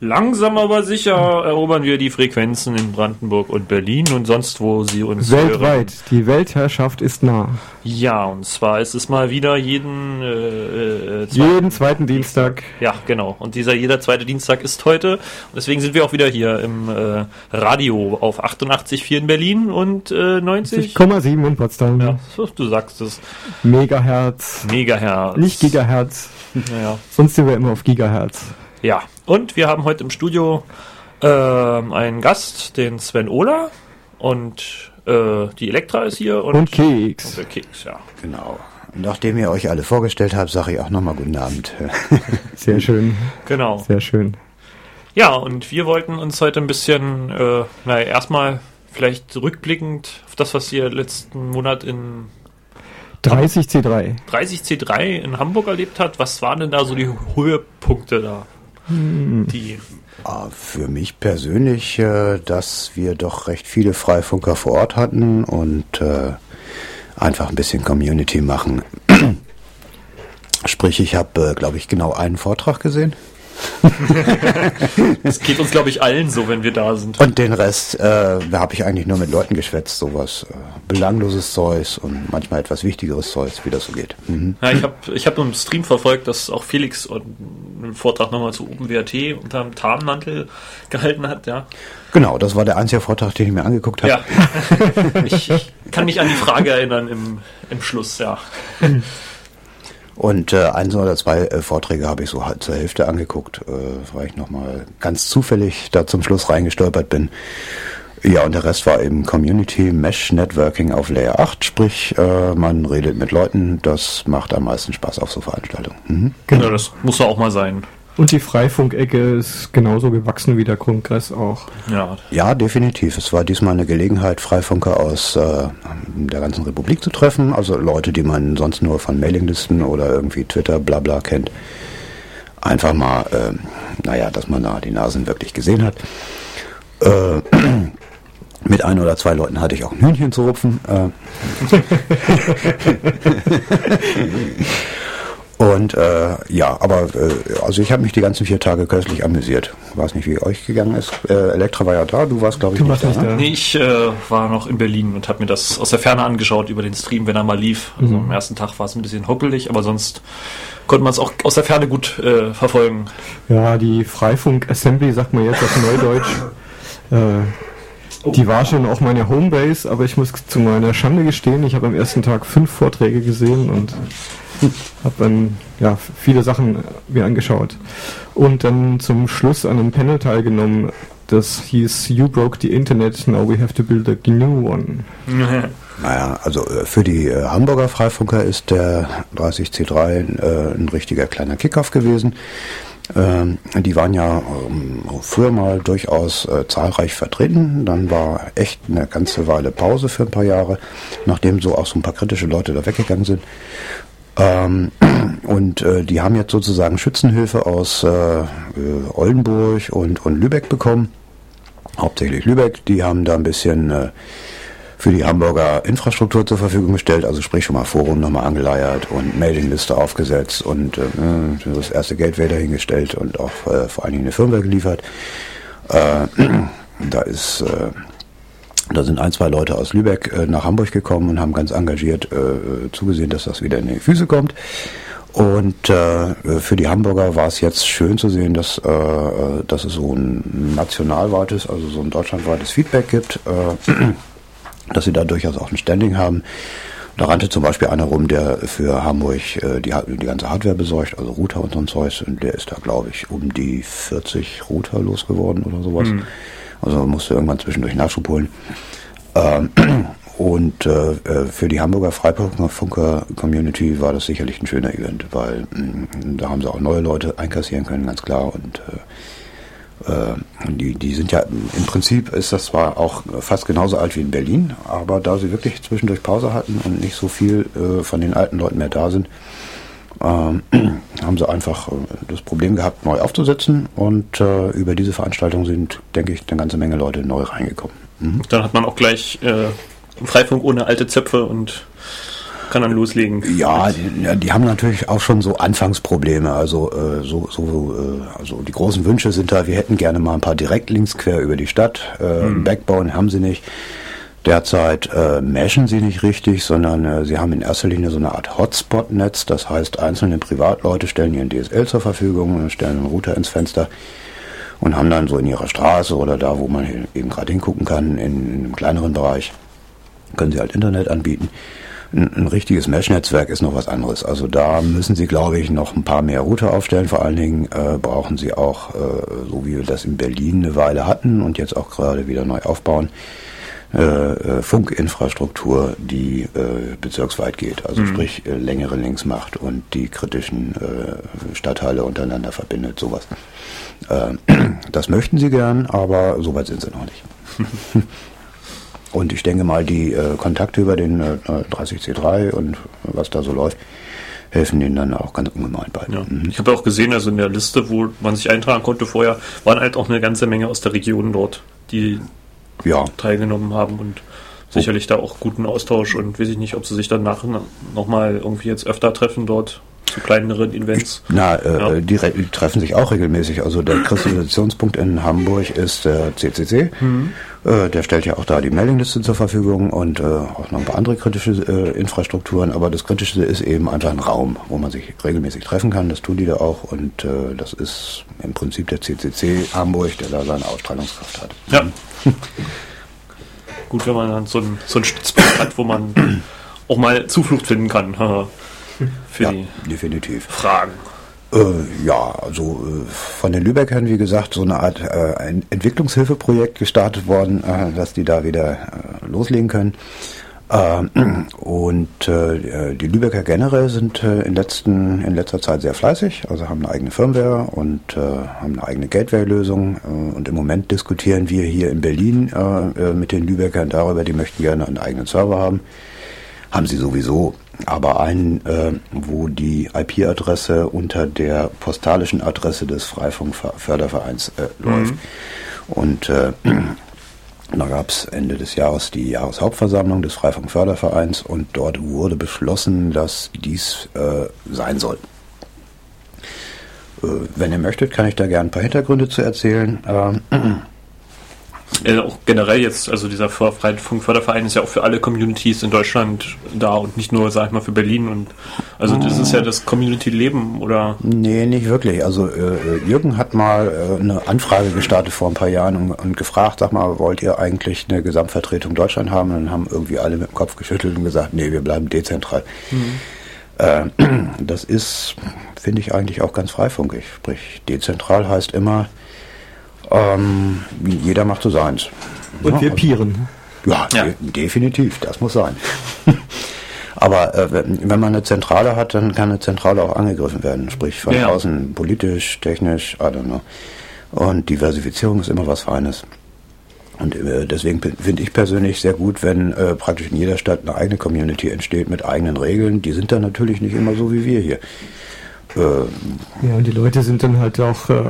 Langsam aber sicher erobern wir die Frequenzen in Brandenburg und Berlin und sonst wo sie uns Weltweit. hören. Die Weltherrschaft ist nah. Ja, und zwar ist es mal wieder jeden äh, äh, zweiten- Jeden zweiten Dienstag. Ja, genau. Und dieser jeder zweite Dienstag ist heute. Und deswegen sind wir auch wieder hier im äh, Radio auf 88,4 in Berlin und äh, 90. 6,7 in Potsdam. Ja, du sagst es. Megahertz. Megahertz. Nicht Gigahertz. Ja. Sonst sind wir immer auf Gigahertz. ja. Und wir haben heute im Studio ähm, einen Gast, den Sven Ohler. Und äh, die Elektra ist hier. Und, Und Keks. Und der Keks, ja. Genau. Und nachdem ihr euch alle vorgestellt habt, sage ich auch nochmal guten Abend. Sehr schön. Genau. Sehr schön. Ja, und wir wollten uns heute ein bisschen, äh, naja, erstmal vielleicht rückblickend auf das, was ihr letzten Monat in 30 C3. 30C3 in Hamburg erlebt hat. Was waren denn da so die Höhepunkte da? Die, Ah, Für mich persönlich, äh, dass wir doch recht viele Freifunker vor Ort hatten und äh, einfach ein bisschen Community machen. Sprich, ich habe, äh, glaube ich, genau einen Vortrag gesehen. das geht uns, glaube ich, allen so, wenn wir da sind. Und den Rest, äh, da habe ich eigentlich nur mit Leuten geschwätzt, sowas äh, belangloses Zeugs und manchmal etwas wichtigeres Zeugs, wie das so geht. Mhm. Ja, ich habe ich hab im Stream verfolgt, dass auch Felix einen Vortrag nochmal zu OpenWrt unter dem Tarnmantel gehalten hat, ja. Genau, das war der einzige Vortrag, den ich mir angeguckt habe. Ja. ich, ich kann mich an die Frage erinnern im, im Schluss, ja. Und äh, eins oder zwei äh, Vorträge habe ich so halt zur Hälfte angeguckt, äh, weil ich nochmal ganz zufällig da zum Schluss reingestolpert bin. Ja, und der Rest war eben Community Mesh Networking auf Layer 8, sprich, äh, man redet mit Leuten, das macht am meisten Spaß auf so Veranstaltungen. Mhm. Genau, das muss ja auch mal sein. Und die Freifunk-Ecke ist genauso gewachsen wie der Kongress auch. Ja, Ja, definitiv. Es war diesmal eine Gelegenheit, Freifunker aus äh, der ganzen Republik zu treffen. Also Leute, die man sonst nur von Mailinglisten oder irgendwie Twitter, bla bla kennt. Einfach mal, äh, naja, dass man da die Nasen wirklich gesehen hat. Äh, mit ein oder zwei Leuten hatte ich auch ein Hühnchen zu rupfen. Äh. Und äh, ja, aber äh, also ich habe mich die ganzen vier Tage köstlich amüsiert. Weiß nicht, wie euch gegangen ist. Äh, Elektra war ja da, du warst, glaube ich, Du warst nicht ne? da. Nee, ich äh, war noch in Berlin und habe mir das aus der Ferne angeschaut über den Stream, wenn er mal lief. Also Mhm. am ersten Tag war es ein bisschen hoppelig, aber sonst konnte man es auch aus der Ferne gut äh, verfolgen. Ja, die Freifunk-Assembly, sagt man jetzt auf Neudeutsch. Äh, die war schon auch meine Homebase, aber ich muss zu meiner Schande gestehen, ich habe am ersten Tag fünf Vorträge gesehen und habe dann ja, viele Sachen mir angeschaut. Und dann zum Schluss an einem Panel teilgenommen, das hieß You broke the Internet, now we have to build a new one. Naja, also äh, für die äh, Hamburger Freifunker ist der 30C3 äh, ein richtiger kleiner Kickoff gewesen. Ähm, die waren ja ähm, früher mal durchaus äh, zahlreich vertreten. Dann war echt eine ganze Weile Pause für ein paar Jahre, nachdem so auch so ein paar kritische Leute da weggegangen sind. Ähm, und äh, die haben jetzt sozusagen Schützenhilfe aus äh, äh, Oldenburg und, und Lübeck bekommen. Hauptsächlich Lübeck. Die haben da ein bisschen äh, für die Hamburger Infrastruktur zur Verfügung gestellt, also sprich schon mal Forum nochmal angeleiert und Mailingliste aufgesetzt und äh, das erste Gateway dahingestellt und auch äh, vor allen Dingen eine Firmware geliefert. Äh, da ist äh, da sind ein, zwei Leute aus Lübeck äh, nach Hamburg gekommen und haben ganz engagiert äh, zugesehen, dass das wieder in die Füße kommt. Und äh, für die Hamburger war es jetzt schön zu sehen, dass, äh, äh, dass es so ein nationalweites, also so ein deutschlandweites Feedback gibt, äh, dass sie da durchaus auch ein Standing haben. Da rannte zum Beispiel einer rum, der für Hamburg äh, die, die ganze Hardware besorgt, also Router und so ein Zeugs. Und der ist da, glaube ich, um die 40 Router losgeworden oder sowas. Also musste irgendwann zwischendurch Nachschub holen. Ähm, und äh, äh, für die Hamburger Freifunker-Community war das sicherlich ein schöner Event, weil mh, da haben sie auch neue Leute einkassieren können, ganz klar. Und äh, äh, die, die sind ja, im Prinzip ist das zwar auch fast genauso alt wie in Berlin, aber da sie wirklich zwischendurch Pause hatten und nicht so viel äh, von den alten Leuten mehr da sind, ähm, haben sie einfach äh, das Problem gehabt, neu aufzusetzen und äh, über diese Veranstaltung sind, denke ich, eine ganze Menge Leute neu reingekommen. Mhm. Dann hat man auch gleich äh, Freifunk ohne alte Zöpfe und kann dann loslegen. Ja, die, die haben natürlich auch schon so Anfangsprobleme. Also äh, so, so äh, also die großen Wünsche sind da, wir hätten gerne mal ein paar Direktlinks quer über die Stadt. Äh, hm. Backbone haben sie nicht. Derzeit äh, meshen sie nicht richtig, sondern äh, sie haben in erster Linie so eine Art Hotspot-Netz. Das heißt, einzelne Privatleute stellen ihren DSL zur Verfügung, stellen einen Router ins Fenster und haben dann so in ihrer Straße oder da, wo man eben gerade hingucken kann, in, in einem kleineren Bereich, können sie halt Internet anbieten. Ein, ein richtiges Mesh-Netzwerk ist noch was anderes. Also da müssen Sie, glaube ich, noch ein paar mehr Router aufstellen. Vor allen Dingen äh, brauchen Sie auch, äh, so wie wir das in Berlin eine Weile hatten und jetzt auch gerade wieder neu aufbauen, äh, äh, Funkinfrastruktur, die äh, bezirksweit geht, also mhm. sprich äh, längere Links macht und die kritischen äh, Stadtteile untereinander verbindet, sowas. Äh, das möchten sie gern, aber soweit sind sie noch nicht. und ich denke mal, die äh, Kontakte über den äh, 30C3 und was da so läuft, helfen denen dann auch ganz ungemein bei. Ja. Mhm. Ich habe auch gesehen, also in der Liste, wo man sich eintragen konnte vorher, waren halt auch eine ganze Menge aus der Region dort, die ja. teilgenommen haben und sicherlich da auch guten Austausch und weiß ich nicht, ob sie sich danach nochmal irgendwie jetzt öfter treffen dort zu kleineren Events. Na, äh, ja. die, die, treffen sich auch regelmäßig. Also der Kristallisationspunkt in Hamburg ist der CCC. Mhm. Äh, der stellt ja auch da die Mailingliste zur Verfügung und äh, auch noch ein paar andere kritische äh, Infrastrukturen. Aber das Kritische ist eben einfach ein Raum, wo man sich regelmäßig treffen kann. Das tun die da auch und äh, das ist im Prinzip der CCC Hamburg, der da seine Ausstrahlungskraft hat. Ja. Gut, wenn man dann so einen, so einen Stützpunkt hat, wo man auch mal Zuflucht finden kann für ja, definitiv. Fragen. Äh, ja, also äh, von den Lübeckern, wie gesagt, so eine Art äh, ein Entwicklungshilfeprojekt gestartet worden, äh, dass die da wieder äh, loslegen können. Ähm, und äh, die Lübecker generell sind in, letzten, in letzter Zeit sehr fleißig, also haben eine eigene Firmware und haben eine eigene Gateway-Lösung. und im Moment diskutieren wir hier in Berlin mit den Lübeckern darüber, die möchten gerne einen eigenen Server haben. Haben sie sowieso aber einen, äh, wo die IP-Adresse unter der postalischen Adresse des Freifunkfördervereins äh, läuft. Mhm. Und äh, da gab es Ende des Jahres die Jahreshauptversammlung des Freifunkfördervereins und dort wurde beschlossen, dass dies äh, sein soll. Äh, wenn ihr möchtet, kann ich da gerne ein paar Hintergründe zu erzählen. Äh, auch generell jetzt, also dieser Funkförderverein ist ja auch für alle Communities in Deutschland da und nicht nur, sag ich mal, für Berlin und also das ist ja das Community-Leben oder? Nee, nicht wirklich. Also äh, Jürgen hat mal äh, eine Anfrage gestartet vor ein paar Jahren und, und, gefragt, sag mal, wollt ihr eigentlich eine Gesamtvertretung Deutschland haben? Und dann haben irgendwie alle mit dem Kopf geschüttelt und gesagt, nee, wir bleiben dezentral. Mhm. Das ist, finde ich eigentlich auch ganz freifunkig. Sprich, dezentral heißt immer, ähm, jeder macht so seins. Und ja, wir pieren. Ja, ja. De definitiv, das muss sein. Aber äh, wenn man eine Zentrale hat, dann kann eine Zentrale auch angegriffen werden. Sprich von ja. außen politisch, technisch, I don't know. Und Diversifizierung ist immer was Feines. Und äh, deswegen finde ich persönlich sehr gut, wenn äh, praktisch in jeder Stadt eine eigene Community entsteht mit eigenen Regeln. Die sind dann natürlich nicht immer so wie wir hier. Äh, ja, und die Leute sind dann halt auch äh,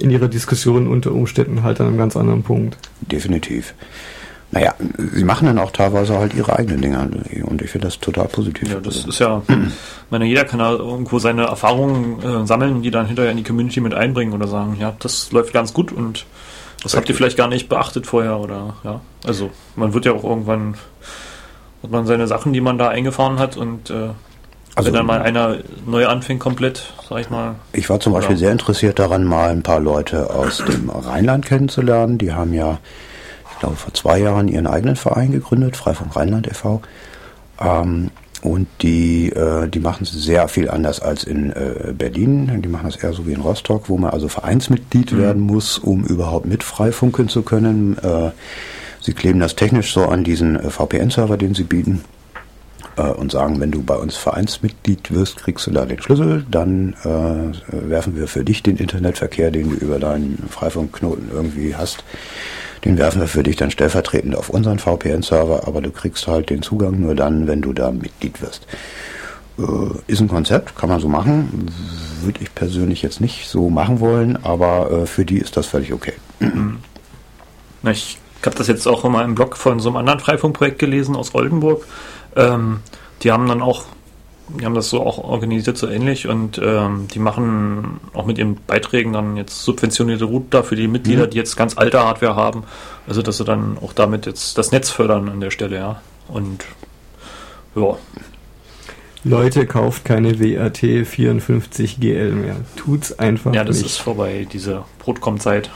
in ihrer Diskussion unter Umständen halt an einem ganz anderen Punkt. Definitiv. Naja, sie machen dann auch teilweise halt ihre eigenen Dinge und ich finde das total positiv. Ja, das ist ja, ich meine, jeder kann da irgendwo seine Erfahrungen äh, sammeln, die dann hinterher in die Community mit einbringen oder sagen, ja, das läuft ganz gut und das habt ihr vielleicht gar nicht beachtet vorher oder ja. Also man wird ja auch irgendwann hat man seine Sachen, die man da eingefahren hat und äh, also, Wenn dann mal einer neu anfängt komplett, sag ich mal. Ich war zum Beispiel sehr interessiert daran, mal ein paar Leute aus dem Rheinland kennenzulernen. Die haben ja, ich glaube, vor zwei Jahren ihren eigenen Verein gegründet, Freifunk Rheinland e.V. Ähm, und die, äh, die machen es sehr viel anders als in äh, Berlin. Die machen das eher so wie in Rostock, wo man also Vereinsmitglied mhm. werden muss, um überhaupt mit freifunken zu können. Äh, sie kleben das technisch so an diesen äh, VPN-Server, den sie bieten äh, und sagen, wenn du bei uns Vereinsmitglied wirst, kriegst du da den Schlüssel, dann äh, werfen wir für dich den Internetverkehr, den du über deinen Freifunkknoten irgendwie hast, den werfen wir für dich dann stellvertretend auf unseren VPN-Server, aber du kriegst halt den Zugang nur dann, wenn du da Mitglied wirst. Äh, ist ein Konzept, kann man so machen. Würde ich persönlich jetzt nicht so machen wollen, aber äh, für die ist das völlig okay. Mhm. Ich habe das jetzt auch mal im Blog von so einem anderen Freifunkprojekt gelesen aus Oldenburg ähm, die haben dann auch, die haben das so auch organisiert, so ähnlich und ähm, die machen auch mit ihren Beiträgen dann jetzt subventionierte Router für die Mitglieder, Mhm. die jetzt ganz alte Hardware haben. Also dass sie dann auch damit jetzt das Netz fördern an der Stelle, ja. Und ja, Leute, kauft keine WRT 54GL mehr. Tut's einfach ja, das nicht. ist vorbei, diese Brotkomm-Zeit.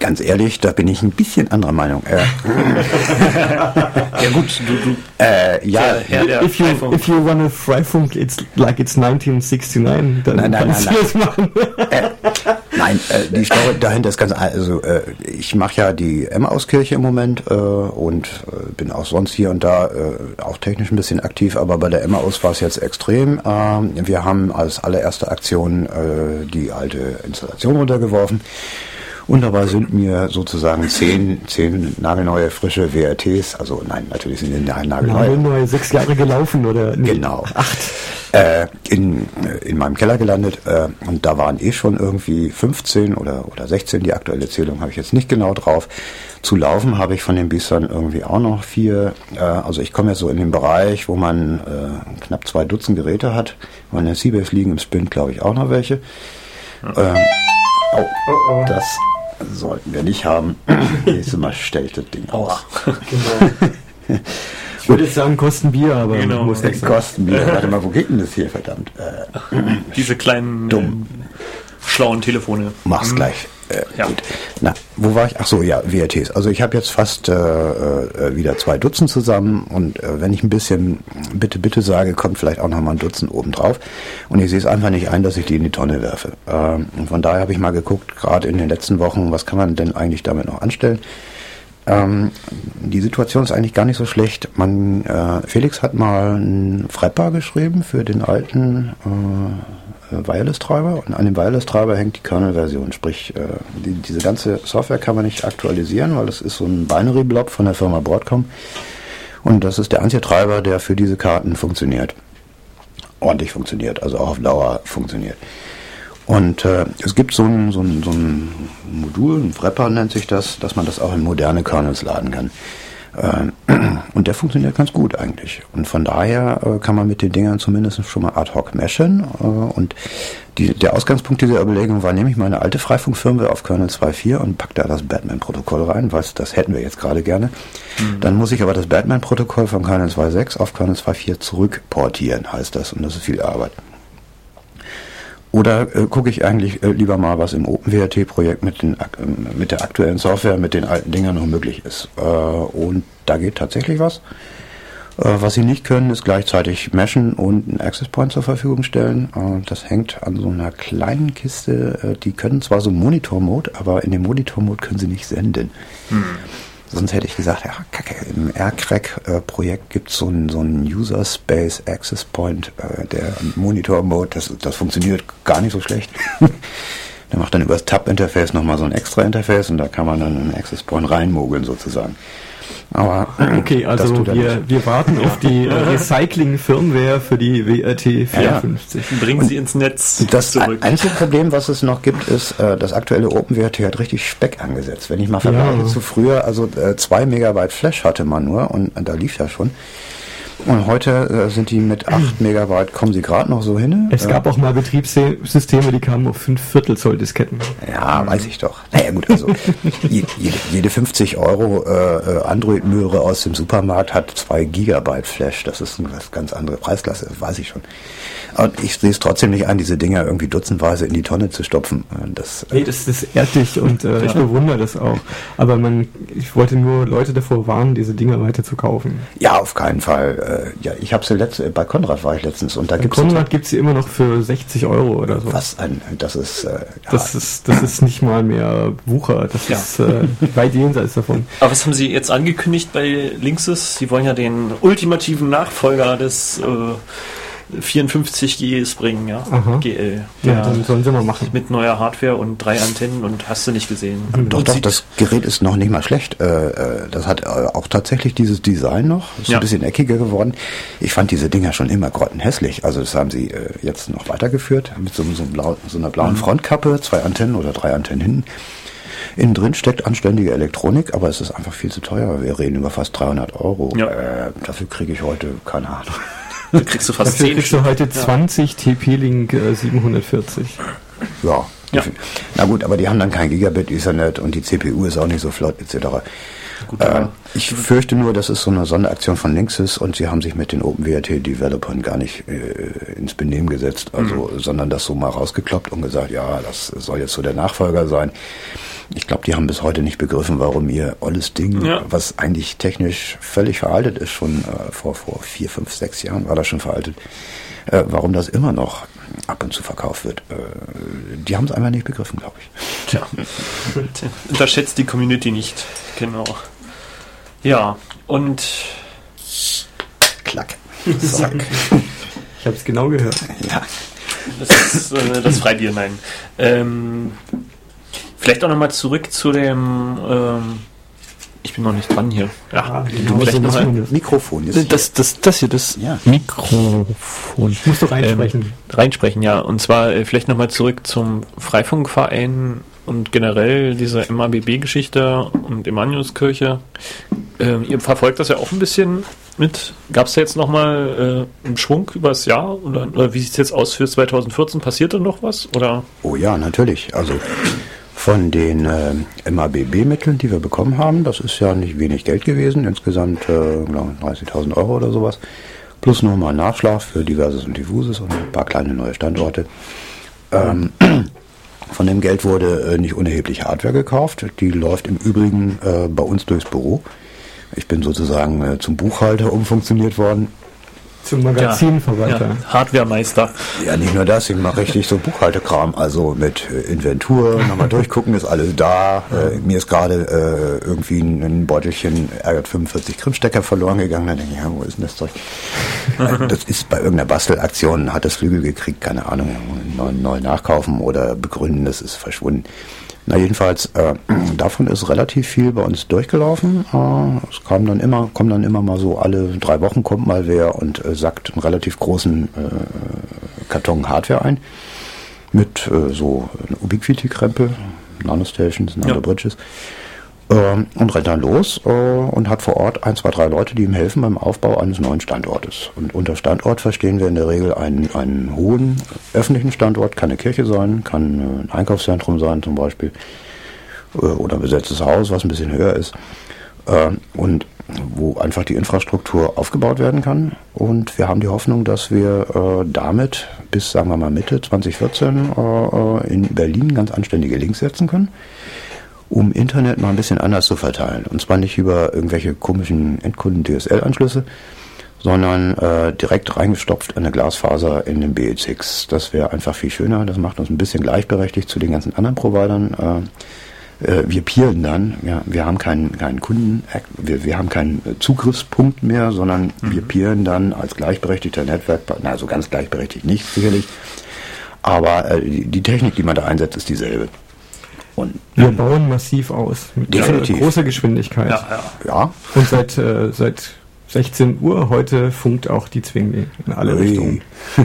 Ganz ehrlich, da bin ich ein bisschen anderer Meinung. Äh, Ja gut, du, du äh, ja, Herr der if you, Freifunk. if you wanna Freifunk, it's like it's 1969, dann Nein, nein, kannst nein, du das machen. Nein, äh, die Story dahinter ist ganz also äh, ich mache ja die Emmauskirche im Moment äh, und äh, bin auch sonst hier und da äh, auch technisch ein bisschen aktiv, aber bei der Emmaus war es jetzt extrem. Ähm, wir haben als allererste Aktion äh, die alte Installation runtergeworfen. Und dabei sind mir sozusagen zehn, zehn nagelneue, frische WRTs, also nein, natürlich sind die nagelneu, Nagelneu, sechs Jahre gelaufen oder nee, Genau. acht. äh, in, in meinem Keller gelandet äh, und da waren eh schon irgendwie 15 oder, oder 16, die aktuelle Zählung habe ich jetzt nicht genau drauf. Zu laufen habe ich von den Biestern irgendwie auch noch vier. Äh, also ich komme jetzt so in den Bereich, wo man äh, knapp zwei Dutzend Geräte hat. Wenn der Seabase liegen im Spin, glaube ich, auch noch welche. Ähm, oh, das sollten wir nicht haben. Nächstes Mal stelle ich das Ding aus. Genau. Ich würde jetzt sagen, kosten Bier, aber Genau. muss nicht kosten mir. Warte mal, wo geht denn das hier, verdammt? Äh, diese kleinen Dumm. äh, schlauen Telefone. Mach's gleich. Äh, Ja. Gut. Na, wo war ich? Ach so, ja, WRTs. Also ich habe jetzt fast äh, äh, wieder zwei Dutzend zusammen und äh, wenn ich ein bisschen bitte, bitte sage, kommt vielleicht auch noch mal ein Dutzend obendrauf. Und ich sehe es einfach nicht ein, dass ich die in die Tonne werfe. Ähm, und von daher habe ich mal geguckt, gerade in den letzten Wochen, was kann man denn eigentlich damit noch anstellen? Ähm, die Situation ist eigentlich gar nicht so schlecht. Man, äh, Felix hat mal ein Freipaar geschrieben für den alten äh, Wireless-Treiber und an dem Wireless-Treiber hängt die Kernel-Version. Sprich, äh, die, diese ganze Software kann man nicht aktualisieren, weil es ist so ein Binary-Blob von der Firma Broadcom und das ist der einzige Treiber, der für diese Karten funktioniert. Ordentlich funktioniert, also auch auf Dauer funktioniert. Und äh, es gibt so ein, so, ein, so ein Modul, ein Wrapper nennt sich das, dass man das auch in moderne Kernels laden kann. Äh, und der funktioniert ganz gut eigentlich. Und von daher äh, kann man mit den Dingern zumindest schon mal ad hoc meshen. Äh, und die, der Ausgangspunkt dieser Überlegung war, nehme ich meine alte Freifunkfirmware auf Kernel 2.4 und pack da das Batman-Protokoll rein, was das hätten wir jetzt gerade gerne. Dann muss ich aber das Batman-Protokoll von Kernel 2.6 auf Kernel 2.4 zurückportieren, heißt das. Und das ist viel Arbeit. Oder äh, gucke ich eigentlich äh, lieber mal, was im OpenWRT-Projekt mit, ähm, mit der aktuellen Software, mit den alten Dingern noch möglich ist. Äh, und da geht tatsächlich was. Äh, was sie nicht können, ist gleichzeitig meshen und einen Access Point zur Verfügung stellen. Äh, das hängt an so einer kleinen Kiste. Äh, die können zwar so Monitor-Mode, aber in dem Monitor-Mode können sie nicht senden. Sonst hätte ich gesagt, ja, kacke, im AirCrack-Projekt gibt es so einen so einen User Space Access Point, äh, der Monitor-Mode, das, das funktioniert gar nicht so schlecht. der macht dann über das Tab-Interface nochmal so ein extra Interface und da kann man dann einen Access Point reinmogeln sozusagen. Aber Okay, das also wir, wir warten auf die äh, Recycling-Firmware für die WRT 54. Bringen sie ins Netz Das zurück. einzige Problem, was es noch gibt, ist, äh, das aktuelle OpenWrt hat richtig Speck angesetzt. Wenn ich mal vergleiche Ja. zu früher, also äh, zwei Megabyte Flash hatte man nur und da lief ja schon. Und heute äh, sind die mit 8 Megabyte, kommen sie gerade noch so hin. Es gab auch mal Betriebssysteme, die kamen auf 5 Viertel Zoll Disketten. Ja, weiß ich doch. Naja gut, also je- jede, jede 50 Euro äh, äh, Android-Möhre aus dem Supermarkt hat 2 Gigabyte Flash. Das ist eine ganz andere Preisklasse, weiß ich schon. Und ich sehe es trotzdem nicht ein, diese Dinger irgendwie dutzendweise in die Tonne zu stopfen. Das, Nee, das, das ehrt dich und äh, ich bewundere das auch. Aber man, ich wollte nur Leute davor warnen, diese Dinger weiter zu kaufen. Ja, auf keinen Fall. Äh, ja, ich habe sie letzt, bei Konrad war ich letztens und da Bei gibt's Konrad gibt es sie immer noch für 60 Euro oder so. was ein, das ist, äh, ja, Das ist, das ist nicht mal mehr Wucher. Das Ja. ist äh, weit jenseits davon. Aber was haben sie jetzt angekündigt bei Linksys? Sie wollen ja den ultimativen Nachfolger des äh, 54Gs bringen, ja? Aha. GL. Ja, Der dann sollen sie mal machen. mit neuer Hardware und drei Antennen und hast du nicht gesehen. Doch, Und doch, sieht- das Gerät ist noch nicht mal schlecht. Äh, äh, das hat äh, auch tatsächlich dieses Design noch. Ist Ja. ein bisschen eckiger geworden. Ich fand diese Dinger schon immer grottenhässlich. Also das haben sie äh, jetzt noch weitergeführt mit so, so, einem blau, so einer Mhm. blauen Frontkappe, zwei Antennen oder drei Antennen hinten. Innen drin steckt anständige Elektronik, aber es ist einfach viel zu teuer. Wir reden über fast 300 Euro. Ja. Äh, dafür kriege ich heute keine Ahnung. Da kriegst du fast Dafür 10 kriegst du heute 20 TP-Link äh, 740. Ja. Ja. Na gut, aber die haben dann kein Gigabit Ethernet und die CPU ist auch nicht so flott etc. Gut, Äh, ich fürchte nur, das ist so eine Sonderaktion von Linksys und sie haben sich mit den OpenWrt-Developern gar nicht äh, ins Benehmen gesetzt, also, Mhm. sondern das so mal rausgekloppt und gesagt, ja, das soll jetzt so der Nachfolger sein. Ich glaube, die haben bis heute nicht begriffen, warum ihr olles Ding, Ja. was eigentlich technisch völlig veraltet ist, schon äh, vor, vor vier, fünf, sechs Jahren war das schon veraltet, äh, warum das immer noch ab und zu verkauft wird. Äh, die haben es einfach nicht begriffen, glaube ich. Tja, unterschätzt die Community nicht. Genau. Ja, und Klack. Zack. Ich habe es genau gehört. Ja. das ist äh, das Freibier, nein. Ähm, vielleicht auch nochmal zurück zu dem. Ähm, ich bin noch nicht dran hier. Ja, genau, vielleicht so noch machen mal. Mikrofon ist das, das, das hier, das Ja. Mikrofon. Musst du reinsprechen. Ähm, reinsprechen, ja. Und zwar äh, vielleicht nochmal zurück zum Freifunkverein und generell dieser MABB-Geschichte und Emmanuelskirche. Ähm, ihr verfolgt das ja auch ein bisschen mit. Gab es da jetzt nochmal äh, einen Schwung übers Jahr? Oder, oder wie sieht es jetzt aus für 2014? Passiert da noch was? Oder? Oh ja, natürlich. Also von den äh, MABB-Mitteln, die wir bekommen haben, das ist ja nicht wenig Geld gewesen, insgesamt äh, glaube ich, 30.000 Euro oder sowas, plus nochmal Nachschlag für Diverses und Diffuses und ein paar kleine neue Standorte. Ähm, von dem Geld wurde äh, nicht unerheblich Hardware gekauft, die läuft im Übrigen äh, bei uns durchs Büro. Ich bin sozusagen äh, zum Buchhalter umfunktioniert worden. Zum Magazinverwalter. Ja, Hardwaremeister. Ja, nicht nur das, ich mache richtig so Buchhaltekram, also mit äh, Inventur, nochmal durchgucken, ist alles da. Äh, mir ist gerade äh, irgendwie ein, ein Beutelchen RJ45 Krimstecker verloren gegangen, da denke ich, ja, wo ist denn das Zeug? äh, das ist bei irgendeiner Bastelaktion, hat das Flügel gekriegt, keine Ahnung, neu, neu nachkaufen oder begründen, das ist verschwunden. Na jedenfalls, äh, davon ist relativ viel bei uns durchgelaufen. Äh, es kam dann immer, kommen dann immer mal so alle drei Wochen kommt mal wer und äh, sackt einen relativ großen äh, Karton Hardware ein mit äh, so Ubiquiti-Krempel, Nanostations, Nanobridges ähm, und rennt dann los äh, und hat vor Ort ein, zwei, drei Leute, die ihm helfen beim Aufbau eines neuen Standortes. Und unter Standort verstehen wir in der Regel einen, einen hohen öffentlichen Standort, kann eine Kirche sein, kann äh, ein Einkaufszentrum sein zum Beispiel äh, oder ein besetztes Haus, was ein bisschen höher ist. Und wo einfach die Infrastruktur aufgebaut werden kann. Und wir haben die Hoffnung, dass wir damit bis, sagen wir mal, Mitte 2014 äh, äh, in Berlin ganz anständige Links setzen können um Internet mal ein bisschen anders zu verteilen. Und zwar nicht über irgendwelche komischen Endkunden-DSL-Anschlüsse, sondern äh, direkt reingestopft in eine Glasfaser in den BX6. Das wäre einfach viel schöner. Das macht uns ein bisschen gleichberechtigt zu den ganzen anderen Providern. Äh, äh, wir peeren dann. Ja, wir haben keinen, keinen Kunden, wir, wir haben keinen äh, Zugriffspunkt mehr, sondern wir peeren dann als gleichberechtigter Netzwerkpartner, also ganz gleichberechtigt nicht, sicherlich. Aber äh, die, die Technik, die man da einsetzt, ist dieselbe. Und Wir bauen massiv aus. Mit Definitiv. äh, großer Geschwindigkeit. Ja, ja. ja, Und seit, äh, seit 16 Uhr heute funkt auch die Zwingli in alle Ui. Richtungen.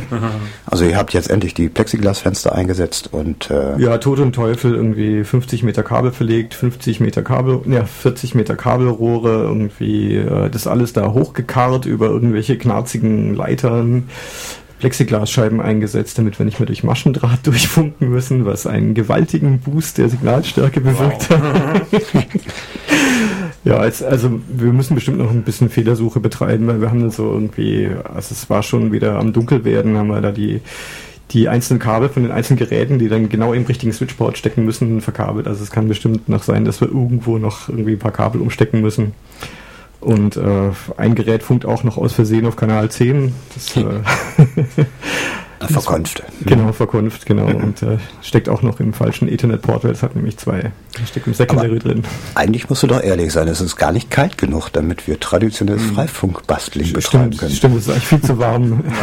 Also ihr habt jetzt endlich die Plexiglasfenster eingesetzt und äh, Ja, Tod und Teufel irgendwie 50 Meter Kabel verlegt, 50 Meter Kabel, ja, 40 Meter Kabelrohre, irgendwie äh, das alles da hochgekarrt über irgendwelche knarzigen Leitern, Plexiglasscheiben eingesetzt, damit wir nicht mehr durch Maschendraht durchfunken müssen, was einen gewaltigen Boost der Signalstärke bewirkt hat. Ja, als, also wir müssen bestimmt noch ein bisschen Fehlersuche betreiben, weil wir haben dann so irgendwie, also es war schon wieder am Dunkelwerden, haben wir da die, die einzelnen Kabel von den einzelnen Geräten, die dann genau im richtigen Switchport stecken müssen, verkabelt. Also es kann bestimmt noch sein, dass wir irgendwo noch irgendwie ein paar Kabel umstecken müssen. Und äh, ein Gerät funkt auch noch aus Versehen auf Kanal 10. Das, äh, Verkonft. genau, Verkunft, genau. Und äh, steckt auch noch im falschen Ethernet-Port, weil es hat nämlich zwei, steckt im Secondary drin. Eigentlich musst du doch ehrlich sein, es ist gar nicht kalt genug, damit wir traditionelles Freifunkbasteln betreiben Stimmt, können. stimmt, es ist eigentlich viel zu warm.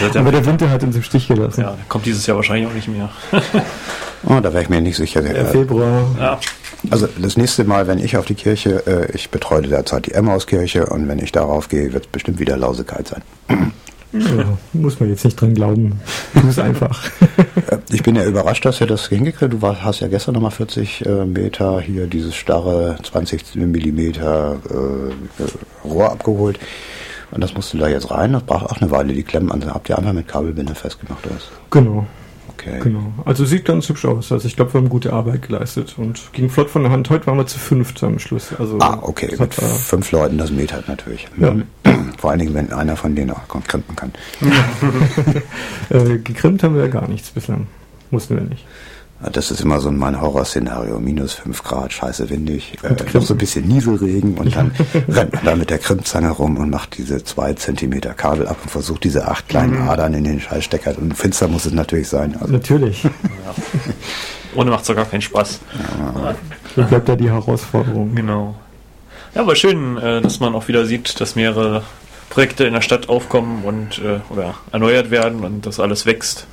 Das Aber ja, der Winter hat uns im Stich gelassen. ja, kommt dieses Jahr wahrscheinlich auch nicht mehr. Oh, da wäre ich mir nicht sicher. Der Februar. Ja, Also das nächste Mal, wenn ich auf die Kirche, äh, ich betreue derzeit die Emmauskirche und wenn ich darauf gehe, wird es bestimmt wieder lausekalt sein. Ja, muss man jetzt nicht dran glauben. Tu es einfach. Äh, Ich bin ja überrascht, dass ihr das hingekriegt Du war, hast ja gestern nochmal 40 äh, Meter hier dieses starre 20 Millimeter äh, äh, Rohr abgeholt. Und das musst du da jetzt rein, das braucht auch eine Weile, die Klemmen. Also habt ihr einfach mit Kabelbinder festgemacht, oder? Genau. Okay. Genau. Also sieht ganz hübsch aus. Also ich glaube, wir haben gute Arbeit geleistet und ging flott von der Hand. Heute waren wir zu fünft am Schluss. Also Ah, okay, mit hat, fünf Leuten, das Met halt natürlich. Ja. Vor allen Dingen, wenn einer von denen auch krempen kann. äh, gekrimmt haben wir ja gar nichts bislang. Mussten wir nicht. Ja, Das ist immer so mein Horrorszenario. Minus fünf Grad, scheiße windig, äh, noch so ein bisschen Nieselregen und dann rennt man da mit der Krimpzange rum und macht diese zwei Zentimeter Kabel ab und versucht diese acht kleinen Mhm. Adern in den Scheißstecker. Und finster muss es natürlich sein. Also, Natürlich. Ohne macht es gar keinen Spaß. So bleibt da die Herausforderung. Genau. Ja, aber schön, äh, dass man auch wieder sieht, dass mehrere Projekte in der Stadt aufkommen und äh, oder erneuert werden und das alles wächst.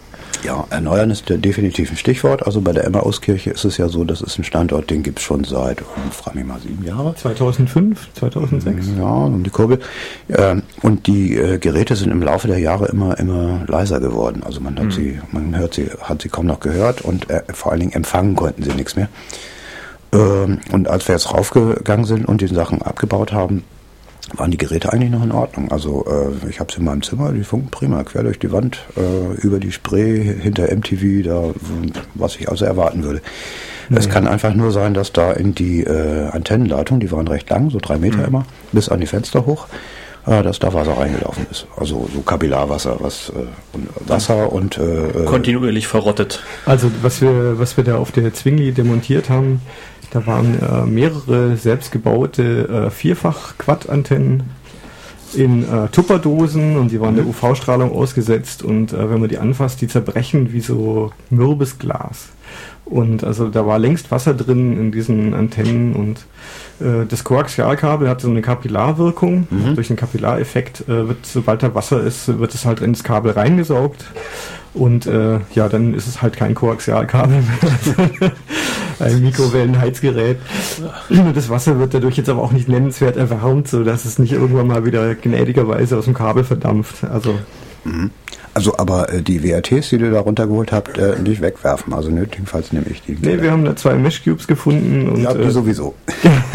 Ja, erneuern ist der definitiv ein Stichwort. Also bei der Emmauskirche ist es ja so, das ist ein Standort, den gibt es schon seit, oh, frag mich mal, sieben Jahre. 2005, 2006. Ja, um die Kurbel. Ähm, und die äh, Geräte sind im Laufe der Jahre immer, immer leiser geworden. Also man hat sie, man hört sie, hat sie kaum noch gehört und äh, vor allen Dingen empfangen konnten sie nichts mehr. Ähm, und als wir jetzt raufgegangen sind und die Sachen abgebaut haben, waren die Geräte eigentlich noch in Ordnung. Also äh, ich habe sie in meinem Zimmer, die funken prima, quer durch die Wand, äh, über die Spree, hinter MTV, da was ich also erwarten würde. Es kann einfach nur sein, dass da in die äh, Antennenleitung, die waren recht lang, so drei Meter immer, bis an die Fenster hoch, äh, dass da Wasser reingelaufen ist. Also so Kapillarwasser, was äh, Wasser und äh, äh, Kontinuierlich verrottet. Also was wir, was wir da auf der Zwingli demontiert haben, da waren äh, mehrere selbstgebaute äh, Vierfach-Quad-Antennen in äh, Tupperdosen und die waren der UV-Strahlung ausgesetzt und äh, wenn man die anfasst, die zerbrechen wie so mürbes Glas. Und also da war längst Wasser drin in diesen Antennen und äh, das Koaxialkabel hat so eine Kapillarwirkung. Durch den Kapillareffekt äh, wird, sobald da Wasser ist, wird es halt ins Kabel reingesaugt. Und äh, ja, dann ist es halt kein Koaxialkabel mehr. Ein Mikrowellenheizgerät. Das Wasser wird dadurch jetzt aber auch nicht nennenswert erwärmt, sodass es nicht irgendwann mal wieder gnädigerweise aus dem Kabel verdampft. Also also aber äh, die WRTs, die du da runtergeholt habt, äh, nicht wegwerfen. Also nötigenfalls nehme ich die. nee, wir haben da zwei Mesh-Cubes gefunden und, ja, die äh, sowieso.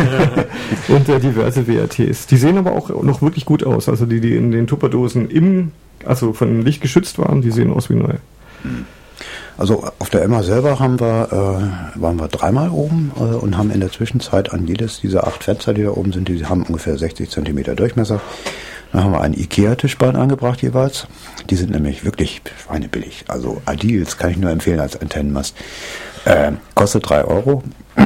und äh, diverse WRTs. Die sehen aber auch noch wirklich gut aus. Also die, die in den Tupperdosen im, also von Licht geschützt waren, die sehen aus wie neu. Also auf der Emma selber haben wir, äh, waren wir dreimal oben äh, und haben in der Zwischenzeit an jedes dieser acht Fenster, die da oben sind, die haben ungefähr 60 Zentimeter Durchmesser. Dann haben wir einen Ikea-Tischbein angebracht jeweils. Die sind nämlich wirklich schweinebillig. Also Adils kann ich nur empfehlen als Antennenmast. Äh, kostet drei Euro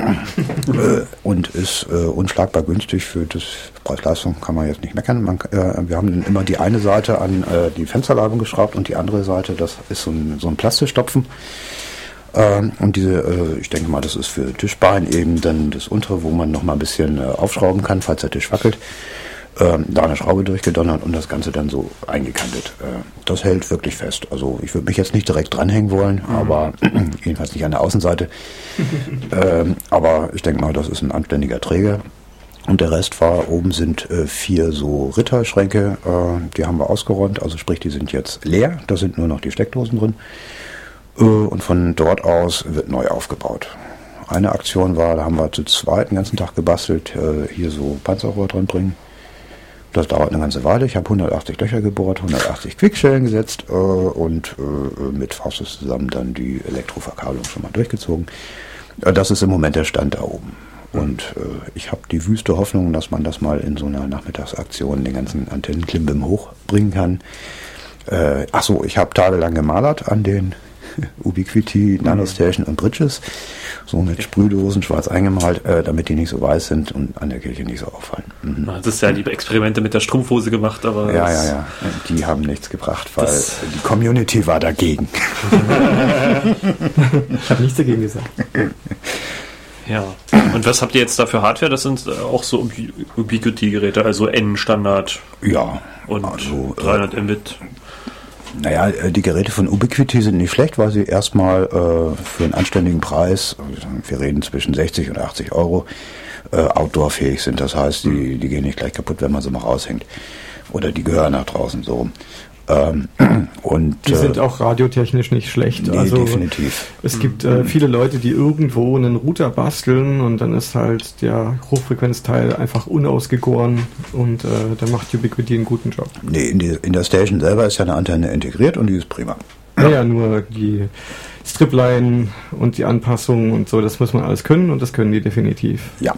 und ist äh, unschlagbar günstig für das Preis-Leistung, kann man jetzt nicht meckern. Man, äh, wir haben dann immer die eine Seite an äh, die Fensterladung geschraubt und die andere Seite, das ist so ein, so ein Plastikstopfen. Ähm, und diese, äh, ich denke mal, das ist für Tischbein eben dann das untere, wo man noch mal ein bisschen äh, aufschrauben kann, falls der Tisch wackelt. Ähm, da eine Schraube durchgedonnert und das Ganze dann so eingekantet. Äh, das hält wirklich fest. Also ich würde mich jetzt nicht direkt dranhängen wollen, aber jedenfalls nicht an der Außenseite. ähm, aber ich denke mal, das ist ein anständiger Träger. Und der Rest war, oben sind äh, vier so Ritterschränke, äh, die haben wir ausgeräumt, also sprich, die sind jetzt leer, da sind nur noch die Steckdosen drin. Äh, und von dort aus wird neu aufgebaut. Eine Aktion war, da haben wir zu zweit den ganzen Tag gebastelt, äh, hier so Panzerrohr dran bringen. Das dauert eine ganze Weile. Ich habe 180 Löcher gebohrt, 180 Quickschellen gesetzt äh, und äh, mit Faustus zusammen dann die Elektroverkabelung schon mal durchgezogen. Äh, das ist im Moment der Stand da oben. Und äh, ich habe die wüste Hoffnung, dass man das mal in so einer Nachmittagsaktion den ganzen Antennenklimbim hochbringen kann. Äh, ach so, ich habe tagelang gemalert an den Ubiquiti, Nanostation und Bridges. So mit Sprühdosen schwarz eingemalt, äh, damit die nicht so weiß sind und an der Kirche nicht so auffallen. Mhm. Das ist ja die Experimente mit der Strumpfhose gemacht, aber Ja, ja, ja. Die haben nichts gebracht, weil die Community war dagegen. Ich habe nichts dagegen gesagt. Ja. Und was habt ihr jetzt da für Hardware? Das sind äh, auch so Ubi- Ubiquiti-Geräte, also N-Standard Ja, und also, äh, 300 Mbit. Naja, äh, die Geräte von Ubiquiti sind nicht schlecht, weil sie erstmal äh, für einen anständigen Preis, wir reden zwischen 60 und 80 Euro, äh, outdoorfähig sind. Das heißt, die, die gehen nicht gleich kaputt, wenn man sie mal raushängt. Oder die gehören nach draußen so. Ähm, und, die äh, sind auch radiotechnisch nicht schlecht. nee, also definitiv. es gibt äh, viele Leute, die irgendwo einen Router basteln und dann ist halt der Hochfrequenzteil einfach unausgegoren und äh, dann macht Ubiquiti einen guten Job. Nee, in, die, in der Station selber ist ja eine Antenne integriert und die ist prima. Naja, nur die Stripline und die Anpassungen und so, das muss man alles können und das können die definitiv. Ja,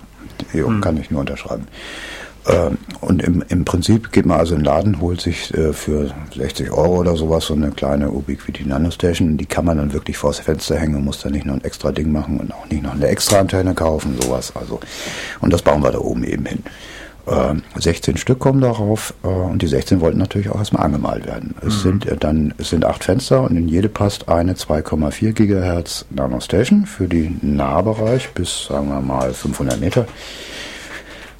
jo, kann ich nur unterschreiben. Ähm, und im, im Prinzip geht man also in den Laden, holt sich äh, für 60 Euro oder sowas so eine kleine Ubiquiti Nanostation. Die kann man dann wirklich vors Fenster hängen und muss dann nicht noch ein extra Ding machen und auch nicht noch eine extra Antenne kaufen, sowas. Also, und das bauen wir da oben eben hin. Ähm, 16 Stück kommen darauf äh, und die 16 wollten natürlich auch erstmal angemalt werden. Es sind äh, dann es sind acht Fenster und in jede passt eine 2,4 Gigahertz Nanostation für den Nahbereich bis sagen wir mal 500 Meter.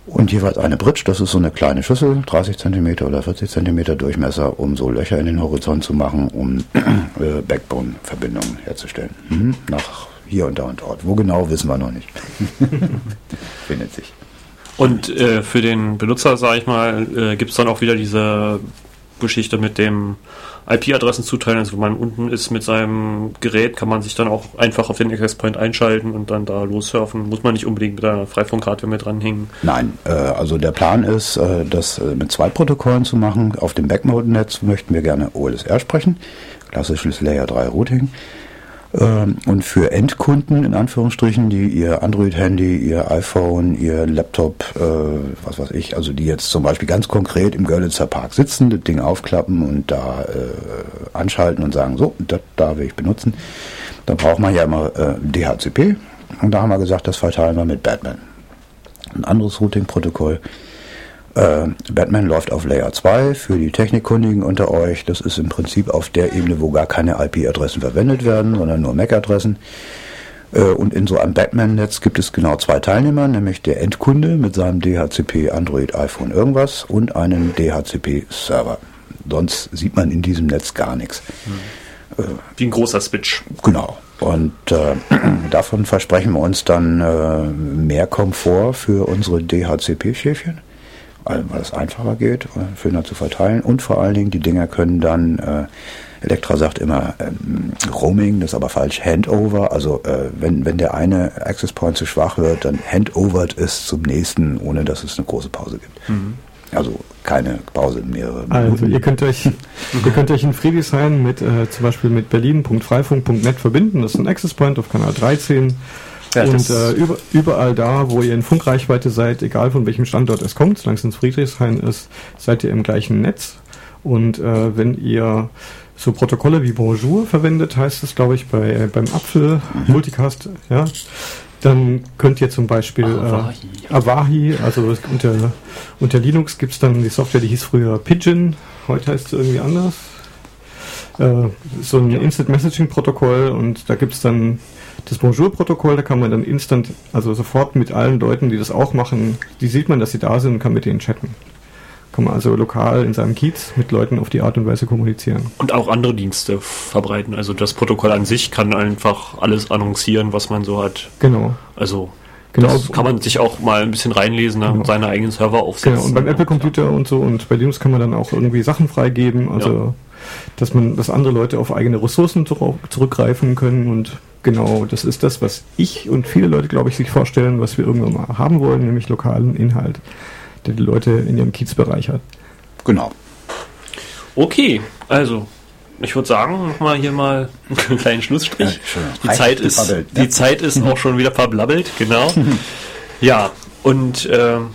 Und jeweils eine Bridge, das ist so eine kleine Schüssel, 30 cm oder 40 cm Durchmesser, um so Löcher in den Horizont zu machen, um äh, Backbone-Verbindungen herzustellen. Mhm. Nach hier und da und dort. Wo genau, wissen wir noch nicht. Findet sich. Und äh, für den Benutzer, sage ich mal, äh, gibt es dann auch wieder diese Geschichte mit dem IP-Adressen zuteilen. Also wenn man unten ist mit seinem Gerät, kann man sich dann auch einfach auf den Access Point einschalten und dann da lossurfen. Muss man nicht unbedingt mit der Freifunk-Hardware mit dranhängen. Nein, äh, also der Plan ist, äh, das äh, mit zwei Protokollen zu machen. Auf dem Backmode-Netz möchten wir gerne OLSR sprechen, klassisches Layer 3 Routing. Ähm, Und für Endkunden, in Anführungsstrichen, die ihr Android-Handy, ihr iPhone, ihr Laptop, äh, was weiß ich, also die jetzt zum Beispiel ganz konkret im Görlitzer Park sitzen, das Ding aufklappen und da äh, anschalten und sagen, so, das da will ich benutzen, dann braucht man ja immer äh, DHCP. Und da haben wir gesagt, das verteilen wir mit Batman. Ein anderes Routing-Protokoll. Äh, Batman läuft auf Layer 2 für die Technikkundigen unter euch. Das ist im Prinzip auf der Ebene, wo gar keine IP-Adressen verwendet werden, sondern nur MAC-Adressen. Äh, und in so einem Batman-Netz gibt es genau zwei Teilnehmer, nämlich der Endkunde mit seinem DHCP Android iPhone irgendwas und einen DHCP-Server. Sonst sieht man in diesem Netz gar nichts. Wie ein großer Switch. Genau. Und äh, davon versprechen wir uns dann äh, mehr Komfort für unsere DHCP-Schäfchen, weil weil es einfacher geht, äh, schöner zu verteilen. Und vor allen Dingen, die Dinger können dann, äh, Elektra sagt immer ähm, Roaming, das ist aber falsch, Handover. Also äh, wenn, wenn der eine Access Point zu schwach wird, dann handovert es zum nächsten, ohne dass es eine große Pause gibt. Also keine Pause, mehrere Also ihr könnt euch, ihr könnt euch in FreeDesign mit äh, zum Beispiel mit berlin.freifunk.net verbinden. Das ist ein Access Point auf Kanal 13. Ja, und äh, über, überall da, wo ihr in Funkreichweite seid, egal von welchem Standort es kommt, solange es in Friedrichshain ist, seid ihr im gleichen Netz. Und äh, wenn ihr so Protokolle wie Bonjour verwendet, heißt es, glaube ich, bei, äh, beim Apfel Multicast, ja, dann könnt ihr zum Beispiel Avahi. Äh, Avahi, also unter, unter Linux gibt es dann die Software, die hieß früher Pigeon, heute heißt es irgendwie anders. Äh, so ein Instant Messaging Protokoll und da gibt es dann das Bonjour-Protokoll, da kann man dann instant, also sofort mit allen Leuten, die das auch machen, die sieht man, dass sie da sind und kann mit denen chatten. Kann man also lokal in seinem Kiez mit Leuten auf die Art und Weise kommunizieren. Und auch andere Dienste verbreiten. Also das Protokoll an sich kann einfach alles annoncieren, was man so hat. Genau. Also Genau. das kann man sich auch mal ein bisschen reinlesen, dann Genau. seine eigenen Server aufsetzen. Genau, und beim Apple-Computer und so und bei Linux kann man dann auch irgendwie Sachen freigeben, also Ja. Dass man, dass andere Leute auf eigene Ressourcen zurück- zurückgreifen können und genau, das ist das, was ich und viele Leute, glaube ich, sich vorstellen, was wir irgendwann mal haben wollen, nämlich lokalen Inhalt, der die Leute in ihrem Kiez bereichert. Genau. Okay, also ich würde sagen, mach mal hier mal einen kleinen Schlussstrich. Ja, schön. die Zeit ist, gebabbelt, die ja. Zeit ist auch schon wieder verblabbelt, genau. ja, und ähm,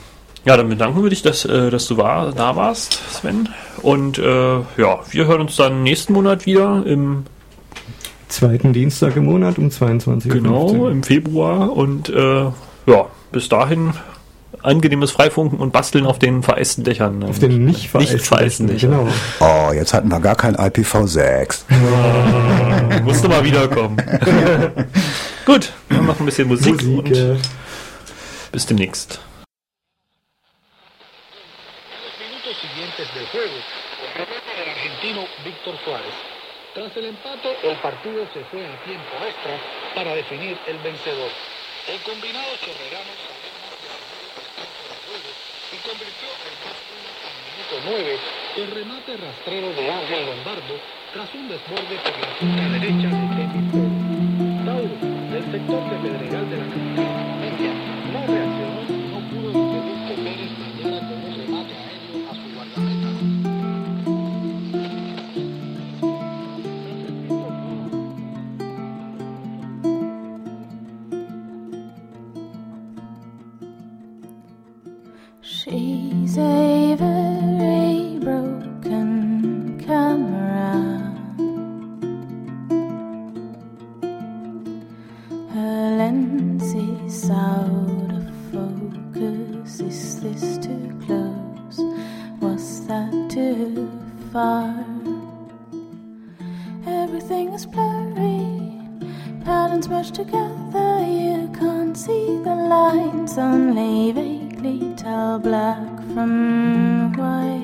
ja, dann bedanken wir dich, dass, äh, dass du war, da warst, Sven. Und äh, ja, wir hören uns dann nächsten Monat wieder im Zweiten Dienstag im Monat um 22 Uhr. genau im Februar und äh, ja, bis dahin angenehmes Freifunken und Basteln auf den vereisten Dächern. Auf den nicht vereisten vereisten Dächern. Genau. Oh, jetzt hatten wir gar kein IPv6. Genau. Musst du mal wiederkommen. Gut, wir machen ein bisschen Musik, Musik, und äh, bis demnächst. antes del juego, el argentino Víctor Suárez. Tras el empate, el partido se fue a tiempo extra para definir el vencedor. El combinado Chorrerano salió más de juego y convirtió el 2-1 al minuto 9 el remate rastrero de Ángel Lombardo tras un desborde por la punta derecha de David Tauro, del sector de Pedregal de la capital. out of focus. Is this too close? Was that too far? Everything is blurry, patterns merge together. You can't see the lines, only vaguely tell black from white.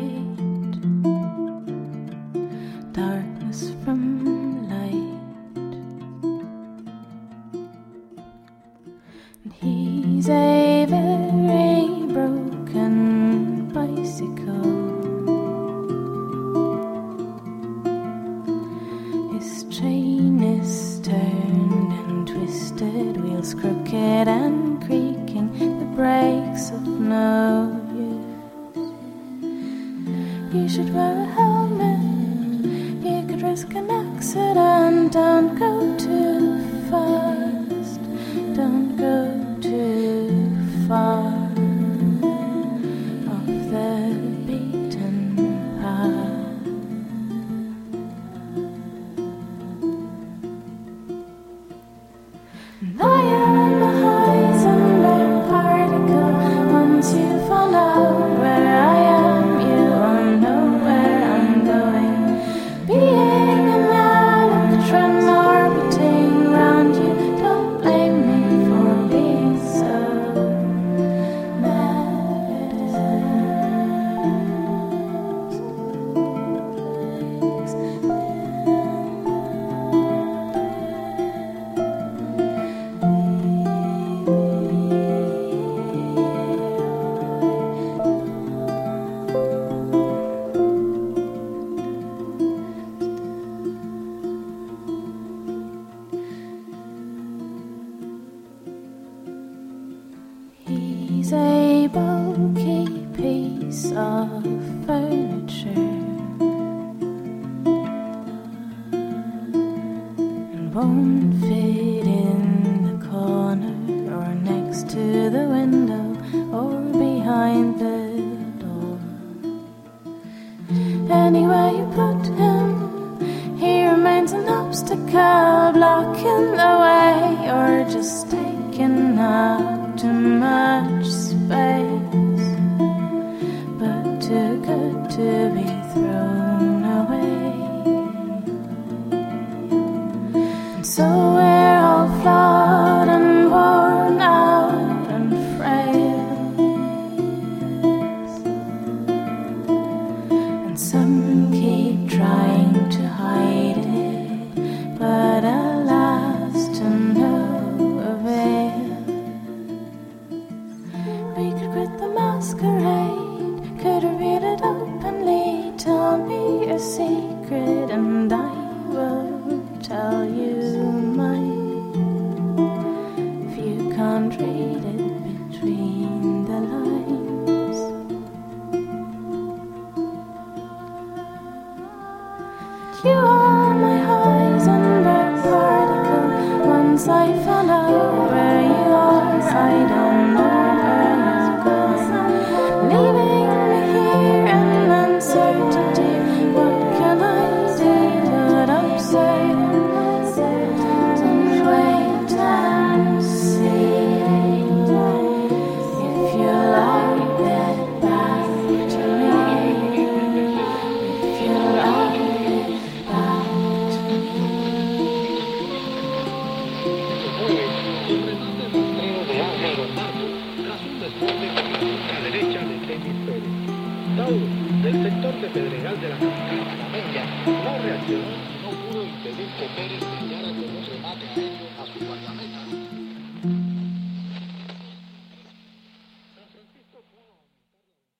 won't fit in the corner or next to the window or behind